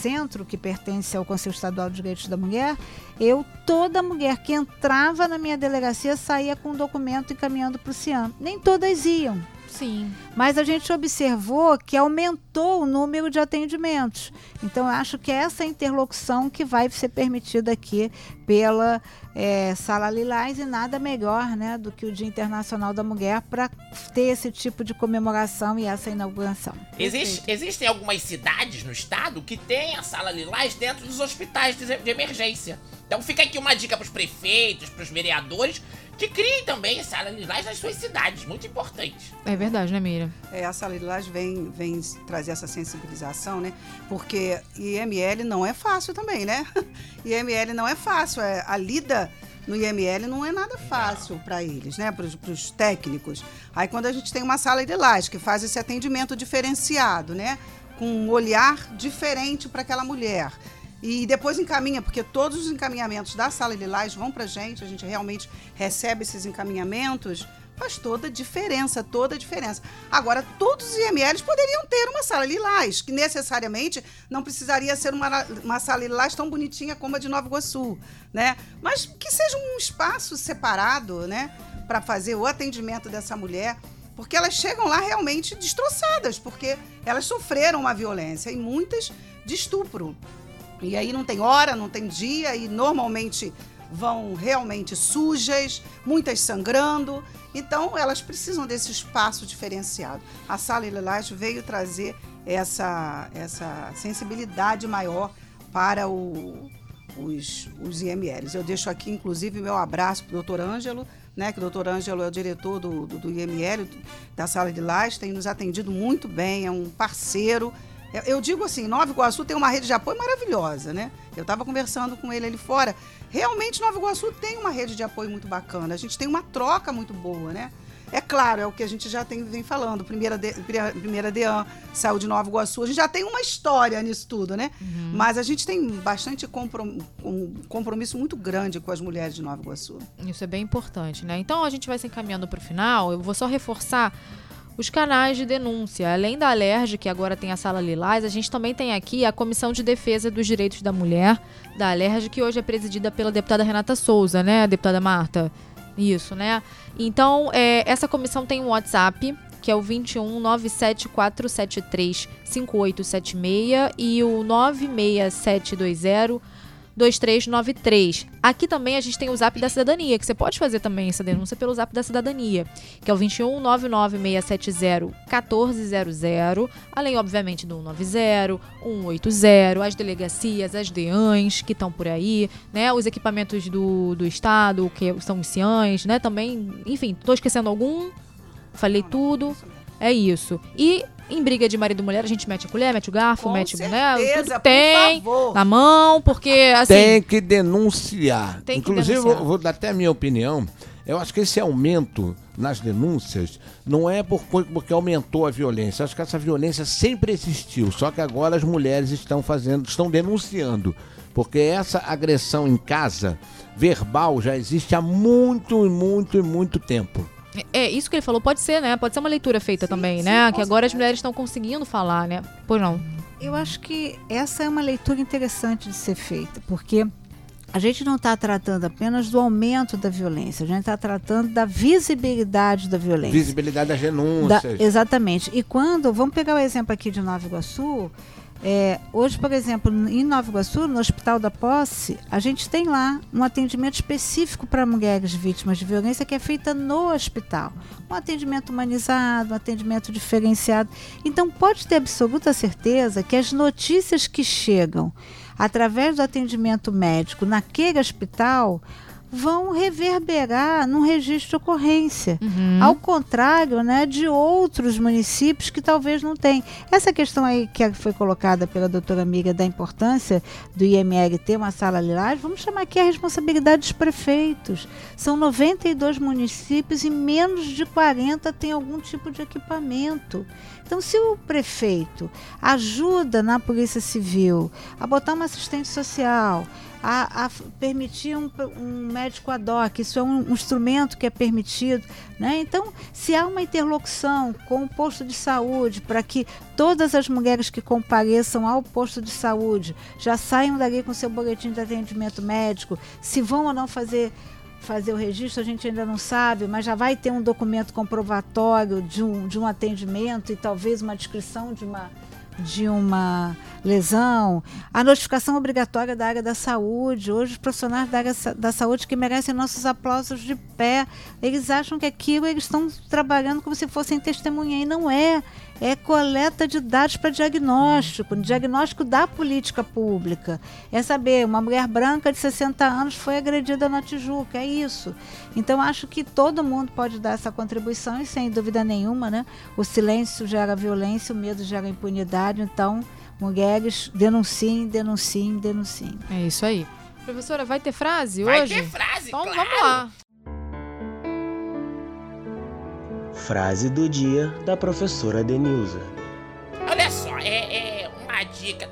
centro que pertence ao Conselho Estadual de Direitos da Mulher, eu, toda mulher que entrava na minha delegacia saía com um documento encaminhando para o CIAM. Nem todas iam. Sim. Mas a gente observou que aumentou o número de atendimentos. Então, eu acho que é essa interlocução que vai ser permitida aqui pela é, Sala Lilás e nada melhor né, do que o Dia Internacional da Mulher para ter esse tipo de comemoração e essa inauguração. Existe, existem algumas cidades no estado que têm a Sala Lilás dentro dos hospitais de, de emergência. Então fica aqui uma dica para os prefeitos, para os vereadores, que criem também Sala Lilás nas suas cidades. Muito importante. É verdade, né, É, a Sala Lilás vem, vem trazer essa sensibilização, né? Porque IML não é fácil também, né? (laughs) IML não é fácil. É, a lida no IML não é nada fácil para eles, né? Para os técnicos. Aí quando a gente tem uma sala Lilás que faz esse atendimento diferenciado, né? Com um olhar diferente para aquela mulher e depois encaminha, porque todos os encaminhamentos da Sala Lilás vão para a gente, a gente realmente recebe esses encaminhamentos, faz toda a diferença, toda a diferença. Agora, todos os IMLs poderiam ter uma Sala Lilás, que necessariamente não precisaria ser uma, uma Sala Lilás tão bonitinha como a de Nova Iguaçu, né? Mas que seja um espaço separado, né, para fazer o atendimento dessa mulher porque elas chegam lá realmente destroçadas, porque elas sofreram uma violência e muitas de estupro. E aí não tem hora, não tem dia e normalmente vão realmente sujas, muitas sangrando. Então elas precisam desse espaço diferenciado. A Sala Lilás veio trazer essa, essa sensibilidade maior para o, os, os IMLs. Eu deixo aqui, inclusive, meu abraço para o doutor Ângelo, né, que o doutor Ângelo é o diretor do, do, do IML, da Sala de Lás, tem nos atendido muito bem, é um parceiro. Eu digo assim, Nova Iguaçu tem uma rede de apoio maravilhosa, né? Eu estava conversando com ele ali fora. Realmente, Nova Iguaçu tem uma rede de apoio muito bacana. A gente tem uma troca muito boa, né? É claro, é o que a gente já tem, vem falando. Primeira, de, primeira DEAN saiu de Nova Iguaçu. A gente já tem uma história nisso tudo, né? Uhum. Mas a gente tem bastante comprom, um compromisso muito grande com as mulheres de Nova Iguaçu. Isso é bem importante, né? Então a gente vai se encaminhando para o final. Eu vou só reforçar os canais de denúncia. Além da Alerj, que agora tem a Sala Lilás, a gente também tem aqui a Comissão de Defesa dos Direitos da Mulher, da Alerj, que hoje é presidida pela deputada Renata Souza, né, deputada Marta? Isso, né? Então, é, essa comissão tem um WhatsApp, que é o 21 97473 5876 e o 96720 2393. Aqui também a gente tem o Zap da Cidadania, que você pode fazer também essa denúncia pelo Zap da Cidadania, que é o 21 99670 1400, além, obviamente, do 190, 180, as delegacias, as DEANs que estão por aí, né? Os equipamentos do, do Estado, que são os CIANs, né? Também, enfim, tô esquecendo algum? Falei tudo. É isso. E em briga de marido e mulher, a gente mete a colher, mete o garfo, Com mete certeza, né, tudo tem favor. na mão, porque assim. Tem que denunciar. Tem que Inclusive, denunciar. eu vou dar até a minha opinião. Eu acho que esse aumento nas denúncias não é por, porque aumentou a violência. Eu acho que essa violência sempre existiu, só que agora as mulheres estão fazendo, estão denunciando. Porque essa agressão em casa, verbal, já existe há muito, muito e muito tempo. É, isso que ele falou pode ser, né? Pode ser uma leitura feita também, sim, né? Que agora as mulheres estão conseguindo falar, né? Pois não. Eu acho que essa é uma leitura interessante de ser feita, porque a gente não está tratando apenas do aumento da violência, a gente está tratando da visibilidade da violência. Visibilidade das Da- denúncias. exatamente. E quando, vamos pegar o exemplo aqui de Nova Iguaçu, é, hoje, por exemplo, em Nova Iguaçu, no Hospital da Posse, a gente tem lá um atendimento específico para mulheres vítimas de violência que é feita no hospital. Um atendimento humanizado, um atendimento diferenciado. Então, pode ter absoluta certeza que as notícias que chegam através do atendimento médico naquele hospital vão reverberar num registro de ocorrência. Ao contrário, né, de outros municípios que talvez não tenham. Essa questão aí que foi colocada pela doutora amiga da importância do IML ter uma sala lilás, vamos chamar aqui a responsabilidade dos prefeitos. São 92 municípios e menos de 40 tem algum tipo de equipamento. Então, se o prefeito ajuda na Polícia Civil a botar uma assistente social, a, a permitir um, um médico ad hoc, isso é um, um instrumento que é permitido. Né? Então, se há uma interlocução com o posto de saúde para que todas as mulheres que compareçam ao posto de saúde já saiam dali com seu boletim de atendimento médico, se vão ou não fazer fazer o registro, a gente ainda não sabe, mas já vai ter um documento comprovatório de um, de um atendimento e talvez uma descrição de uma, de uma lesão. A notificação obrigatória da área da saúde. Hoje, os profissionais da área da saúde que merecem nossos aplausos de pé, eles acham que aquilo eles estão trabalhando como se fossem testemunha, e não é. É coleta de dados para diagnóstico, diagnóstico da política pública. É saber, uma mulher branca de 60 anos foi agredida na Tijuca, é isso. Então, acho que todo mundo pode dar essa contribuição e, sem dúvida nenhuma, né, o silêncio gera violência, o medo gera impunidade. Então, mulheres, denunciem, denunciem, denunciem. É isso aí. Professora, vai ter frase Vai hoje? ter frase, Então claro. vamos lá. Frase do dia da professora Denilza. Olha só, é, é uma dica.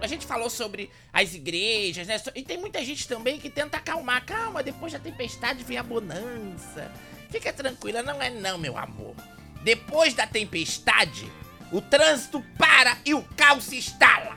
A gente falou sobre as igrejas, né? E tem muita gente também que tenta acalmar. Calma, depois da tempestade vem a bonança. Fica tranquila, não é não, meu amor. Depois da tempestade, o trânsito para e o caos se instala.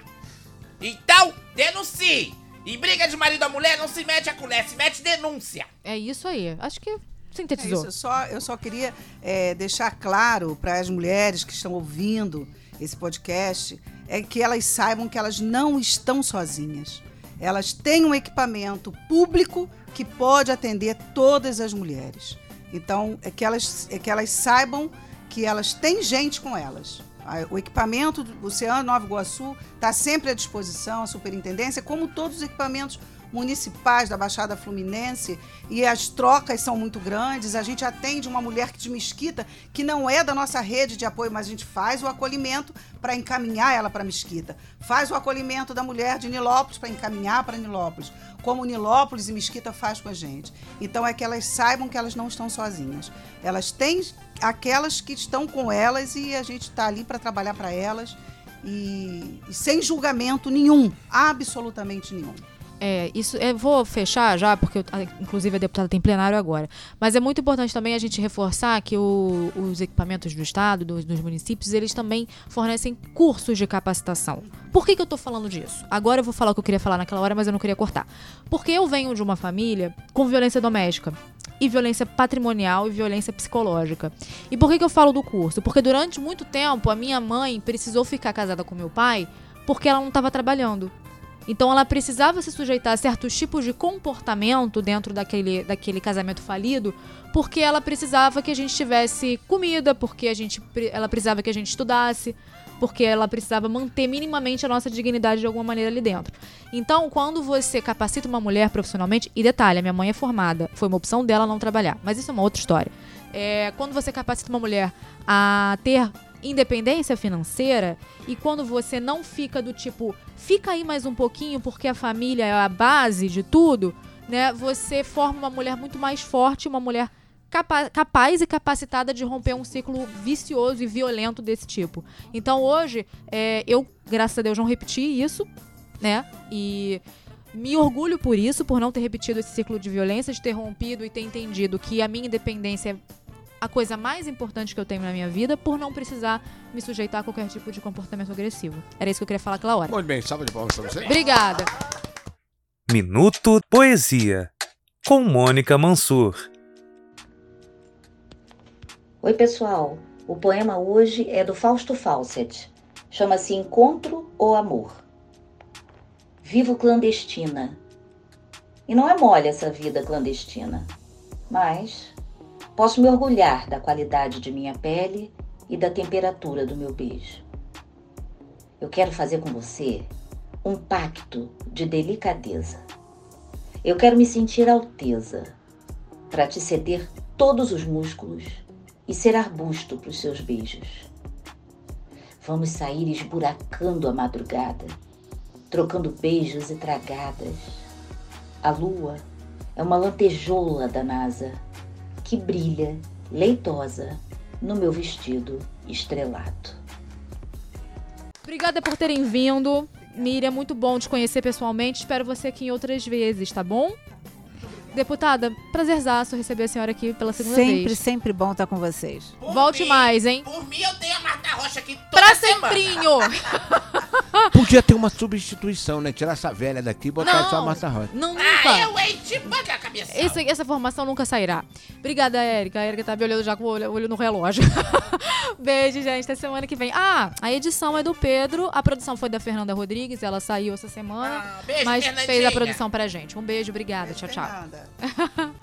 Então, denuncie. E briga de marido a mulher não se mete a colher, se mete denúncia. É isso aí. Acho que É sintetizou. isso, eu só, eu só queria é, deixar claro para as mulheres que estão ouvindo esse podcast é que elas saibam que elas não estão sozinhas. Elas têm um equipamento público que pode atender todas as mulheres. Então, é que elas, é que elas saibam que elas têm gente com elas. O equipamento do Oceano Nova Iguaçu está sempre à disposição, a superintendência, como todos os equipamentos municipais da Baixada Fluminense, e as trocas são muito grandes. A gente atende uma mulher de Mesquita, que não é da nossa rede de apoio, mas a gente faz o acolhimento para encaminhar ela para Mesquita. Faz o acolhimento da mulher de Nilópolis para encaminhar para Nilópolis, como Nilópolis e Mesquita faz com a gente. Então é que elas saibam que elas não estão sozinhas. Elas têm aquelas que estão com elas e a gente está ali para trabalhar para elas. E, e sem julgamento nenhum, absolutamente nenhum. É, isso, eu vou fechar já, porque eu- inclusive a deputada tem plenário agora. Mas é muito importante também a gente reforçar que o- os equipamentos do Estado, dos, dos municípios, eles também fornecem cursos de capacitação. Por que, que eu tô falando disso? Agora eu vou falar o que eu queria falar naquela hora, mas eu não queria cortar. Porque eu venho de uma família com violência doméstica. E violência patrimonial e violência psicológica. E por que, que eu falo do curso? Porque durante muito tempo a minha mãe precisou ficar casada com meu pai porque ela não estava trabalhando. Então ela precisava se sujeitar a certos tipos de comportamento dentro daquele, daquele casamento falido, porque ela precisava que a gente tivesse comida, porque a gente, ela precisava que a gente estudasse, porque ela precisava manter minimamente a nossa dignidade de alguma maneira ali dentro. Então, quando você capacita uma mulher profissionalmente, e detalhe, a minha mãe é formada, foi uma opção dela não trabalhar, mas isso é uma outra história. É, quando você capacita uma mulher a ter independência financeira e quando você não fica do tipo, fica aí mais um pouquinho porque a família é a base de tudo, né? Você forma uma mulher muito mais forte, uma mulher capa capaz e capacitada de romper um ciclo vicioso e violento desse tipo. Então hoje, é, eu, graças a Deus, não repeti isso, né? E me orgulho por isso, por não ter repetido esse ciclo de violência, de ter rompido e ter entendido que a minha independência é a coisa mais importante que eu tenho na minha vida por não precisar me sujeitar a qualquer tipo de comportamento agressivo. Era isso que eu queria falar aquela hora. Muito bem, salva de palmas pra você. Obrigada. Minuto Poesia, com Mônica Mansur. Oi, pessoal. O poema hoje é do Fausto Fawcett. Chama-se Encontro ou Amor. Vivo clandestina. E não é mole essa vida clandestina. Mas Posso me orgulhar da qualidade de minha pele e da temperatura do meu beijo. Eu quero fazer com você um pacto de delicadeza. Eu quero me sentir alteza para te ceder todos os músculos e ser arbusto para os seus beijos. Vamos sair esburacando a madrugada, trocando beijos e tragadas. A lua é uma lantejoula da NASA que brilha, leitosa, no meu vestido estrelado. Obrigada por terem vindo. Miriam, muito bom te conhecer pessoalmente. Espero você aqui em outras vezes, tá bom? Deputada, prazerzaço receber a senhora aqui pela segunda sempre, vez. Sempre, sempre bom estar com vocês. Por Volte mim- mais, hein? Por mim, eu tenho a Marta Rocha aqui toda Pra semana. semprinho! (laughs) Podia ter uma substituição, né? Tirar essa velha daqui e botar Não. só a Marta Rocha. Não, Ah, nunca. eu, hein? Banca a cabeça. Esse- essa formação nunca sairá. Obrigada, Érica. A Érica tá me olhando já com o olho, olho no relógio. (laughs) Beijo, gente. Até semana que vem. Ah, a edição é do Pedro. A produção foi da Fernanda Rodrigues. Ela saiu essa semana. Ah, beijo, mas fez a produção pra gente. Um beijo, obrigada. Tchau, tchau. Nada. 啊哈哈